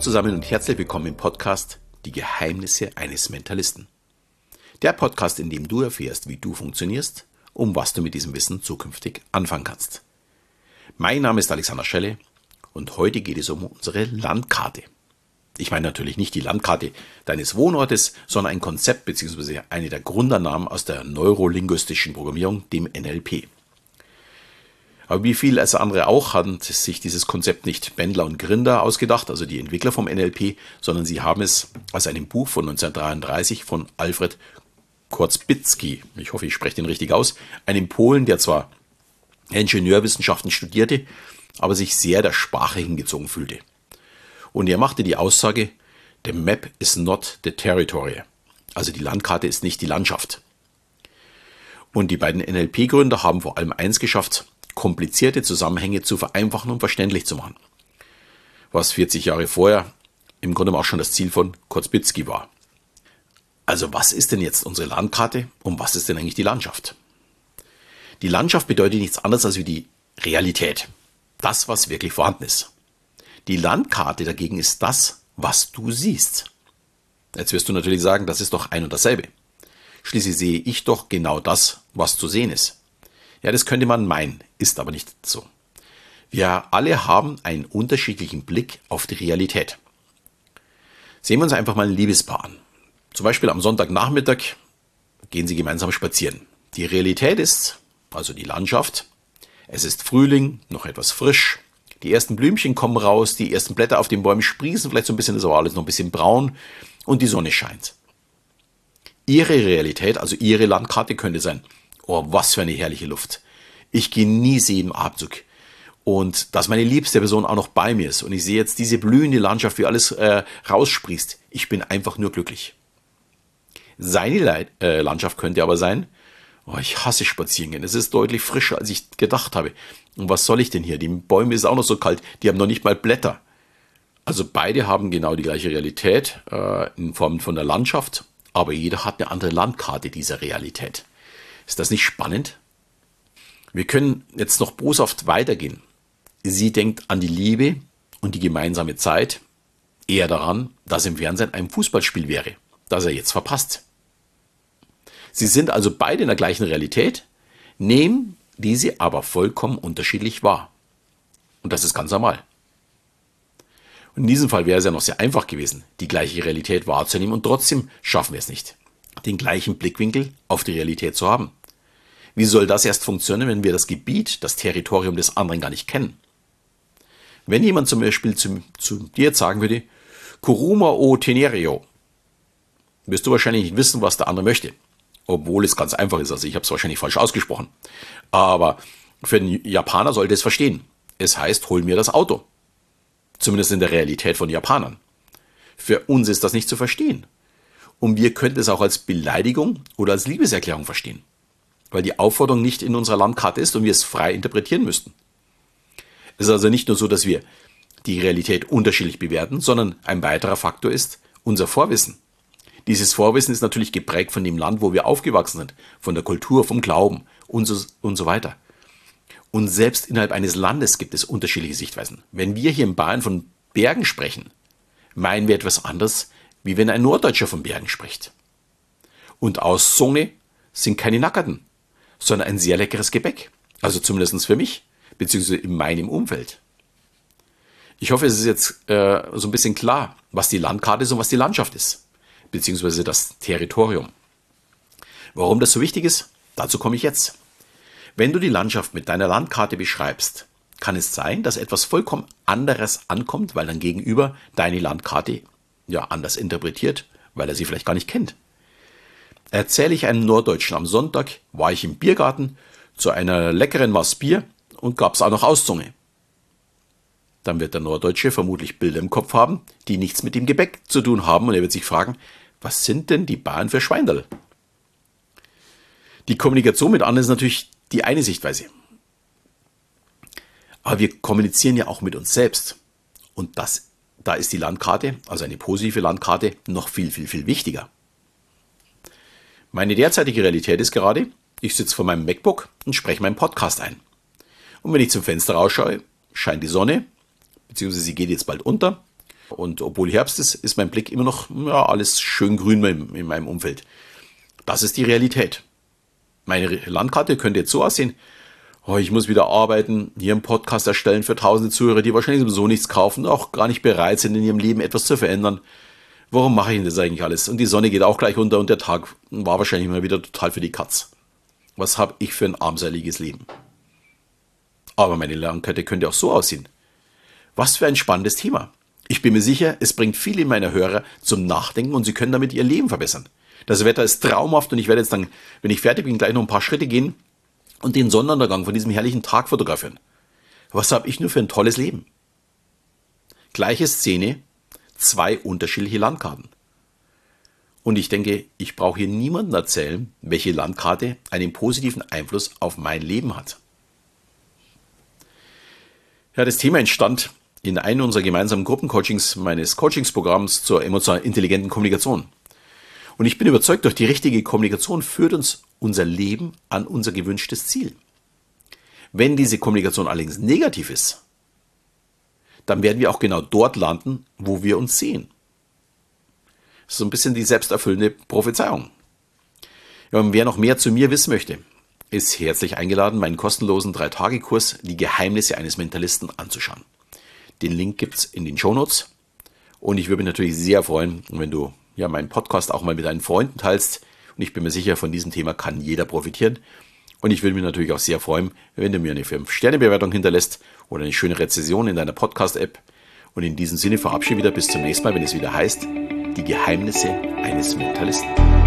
zusammen und herzlich willkommen im Podcast Die Geheimnisse eines Mentalisten. Der Podcast, in dem du erfährst, wie du funktionierst, um was du mit diesem Wissen zukünftig anfangen kannst. Mein Name ist Alexander Schelle und heute geht es um unsere Landkarte. Ich meine natürlich nicht die Landkarte deines Wohnortes, sondern ein Konzept bzw. eine der Grundannahmen aus der neurolinguistischen Programmierung, dem NLP. Aber wie viel als andere auch haben sich dieses Konzept nicht Bendler und Grinder ausgedacht, also die Entwickler vom NLP, sondern sie haben es aus einem Buch von 1933 von Alfred Korzbicki, ich hoffe, ich spreche den richtig aus, einem Polen, der zwar Ingenieurwissenschaften studierte, aber sich sehr der Sprache hingezogen fühlte. Und er machte die Aussage, the map is not the territory. Also die Landkarte ist nicht die Landschaft. Und die beiden NLP-Gründer haben vor allem eins geschafft, komplizierte Zusammenhänge zu vereinfachen und verständlich zu machen. Was 40 Jahre vorher im Grunde auch schon das Ziel von Kurzbitzky war. Also was ist denn jetzt unsere Landkarte und was ist denn eigentlich die Landschaft? Die Landschaft bedeutet nichts anderes als wie die Realität. Das, was wirklich vorhanden ist. Die Landkarte dagegen ist das, was du siehst. Jetzt wirst du natürlich sagen, das ist doch ein und dasselbe. Schließlich sehe ich doch genau das, was zu sehen ist. Ja, das könnte man meinen, ist aber nicht so. Wir alle haben einen unterschiedlichen Blick auf die Realität. Sehen wir uns einfach mal ein Liebespaar an. Zum Beispiel am Sonntagnachmittag gehen sie gemeinsam spazieren. Die Realität ist, also die Landschaft, es ist Frühling, noch etwas frisch, die ersten Blümchen kommen raus, die ersten Blätter auf den Bäumen sprießen, vielleicht so ein bisschen, ist aber alles noch ein bisschen braun und die Sonne scheint. Ihre Realität, also Ihre Landkarte könnte sein, Oh, was für eine herrliche Luft. Ich genieße jeden Abzug. Und dass meine liebste Person auch noch bei mir ist. Und ich sehe jetzt diese blühende Landschaft, wie alles äh, raussprießt. Ich bin einfach nur glücklich. Seine Le äh, Landschaft könnte aber sein, oh, ich hasse Spazierengehen. Es ist deutlich frischer, als ich gedacht habe. Und was soll ich denn hier? Die Bäume ist auch noch so kalt. Die haben noch nicht mal Blätter. Also beide haben genau die gleiche Realität äh, in Form von der Landschaft, aber jeder hat eine andere Landkarte dieser Realität. Ist das nicht spannend? Wir können jetzt noch boshaft weitergehen. Sie denkt an die Liebe und die gemeinsame Zeit, eher daran, dass im Fernsehen ein Fußballspiel wäre, das er jetzt verpasst. Sie sind also beide in der gleichen Realität, nehmen diese aber vollkommen unterschiedlich wahr. Und das ist ganz normal. Und in diesem Fall wäre es ja noch sehr einfach gewesen, die gleiche Realität wahrzunehmen und trotzdem schaffen wir es nicht, den gleichen Blickwinkel auf die Realität zu haben. Wie soll das erst funktionieren, wenn wir das Gebiet, das Territorium des anderen gar nicht kennen? Wenn jemand zum Beispiel zu, zu dir jetzt sagen würde, Kuruma o Tenerio, wirst du wahrscheinlich nicht wissen, was der andere möchte. Obwohl es ganz einfach ist. Also ich habe es wahrscheinlich falsch ausgesprochen. Aber für den Japaner sollte es verstehen. Es heißt, hol mir das Auto. Zumindest in der Realität von Japanern. Für uns ist das nicht zu verstehen. Und wir könnten es auch als Beleidigung oder als Liebeserklärung verstehen weil die Aufforderung nicht in unserer Landkarte ist und wir es frei interpretieren müssten. Es ist also nicht nur so, dass wir die Realität unterschiedlich bewerten, sondern ein weiterer Faktor ist unser Vorwissen. Dieses Vorwissen ist natürlich geprägt von dem Land, wo wir aufgewachsen sind, von der Kultur, vom Glauben und so, und so weiter. Und selbst innerhalb eines Landes gibt es unterschiedliche Sichtweisen. Wenn wir hier in Bayern von Bergen sprechen, meinen wir etwas anderes, wie wenn ein Norddeutscher von Bergen spricht. Und aus Zunge sind keine Nackerten, sondern ein sehr leckeres Gebäck. Also zumindest für mich, beziehungsweise in meinem Umfeld. Ich hoffe, es ist jetzt äh, so ein bisschen klar, was die Landkarte ist und was die Landschaft ist, beziehungsweise das Territorium. Warum das so wichtig ist, dazu komme ich jetzt. Wenn du die Landschaft mit deiner Landkarte beschreibst, kann es sein, dass etwas vollkommen anderes ankommt, weil dein Gegenüber deine Landkarte ja anders interpretiert, weil er sie vielleicht gar nicht kennt erzähle ich einem Norddeutschen, am Sonntag war ich im Biergarten zu einer leckeren Maß Bier und gab's auch noch Auszunge. Dann wird der Norddeutsche vermutlich Bilder im Kopf haben, die nichts mit dem Gebäck zu tun haben und er wird sich fragen, was sind denn die Bahnen für Schweinderl? Die Kommunikation mit anderen ist natürlich die eine Sichtweise. Aber wir kommunizieren ja auch mit uns selbst. Und das, da ist die Landkarte, also eine positive Landkarte, noch viel, viel, viel wichtiger. Meine derzeitige Realität ist gerade, ich sitze vor meinem MacBook und spreche meinen Podcast ein. Und wenn ich zum Fenster rausschaue, scheint die Sonne, beziehungsweise sie geht jetzt bald unter, Und obwohl Herbst ist, ist mein Blick immer noch ja, alles schön grün in, in meinem Umfeld. Das ist die Realität. Meine Landkarte könnte jetzt so aussehen. Oh, ich muss wieder arbeiten, hier einen Podcast erstellen für tausende Zuhörer, die wahrscheinlich sowieso nichts kaufen, auch gar nicht bereit sind, in ihrem Leben etwas zu verändern. Warum mache ich denn das eigentlich alles? Und die Sonne geht auch gleich unter und der Tag war wahrscheinlich mal wieder total für die Katz. Was habe ich für ein armseliges Leben? Aber meine Landkarte könnte auch so aussehen. Was für ein spannendes Thema. Ich bin mir sicher, es bringt viele meiner Hörer zum Nachdenken und sie können damit ihr Leben verbessern. Das Wetter ist traumhaft und ich werde jetzt dann, wenn ich fertig bin, gleich noch ein paar Schritte gehen und den Sonnenuntergang von diesem herrlichen Tag fotografieren. Was habe ich nur für ein tolles Leben? Gleiche Szene, zwei unterschiedliche Landkarten. Und ich denke, ich brauche hier niemandem erzählen, welche Landkarte einen positiven Einfluss auf mein Leben hat. Ja, das Thema entstand in einem unserer gemeinsamen Gruppencoachings meines Coachingsprogramms zur emotional intelligenten Kommunikation. Und ich bin überzeugt, durch die richtige Kommunikation führt uns unser Leben an unser gewünschtes Ziel. Wenn diese Kommunikation allerdings negativ ist, dann werden wir auch genau dort landen, wo wir uns sehen. Das ist so ein bisschen die selbsterfüllende Prophezeiung. Und wer noch mehr zu mir wissen möchte, ist herzlich eingeladen, meinen kostenlosen 3-Tage-Kurs Die Geheimnisse eines Mentalisten anzuschauen. Den Link gibt's in den Shownotes. Und ich würde mich natürlich sehr freuen, wenn du ja meinen Podcast auch mal mit deinen Freunden teilst. Und ich bin mir sicher, von diesem Thema kann jeder profitieren. Und ich würde mich natürlich auch sehr freuen, wenn du mir eine 5-Sterne-Bewertung hinterlässt oder eine schöne Rezession in deiner Podcast-App. Und in diesem Sinne verabschiede wieder bis zum nächsten Mal, wenn es wieder heißt, die Geheimnisse eines Mentalisten.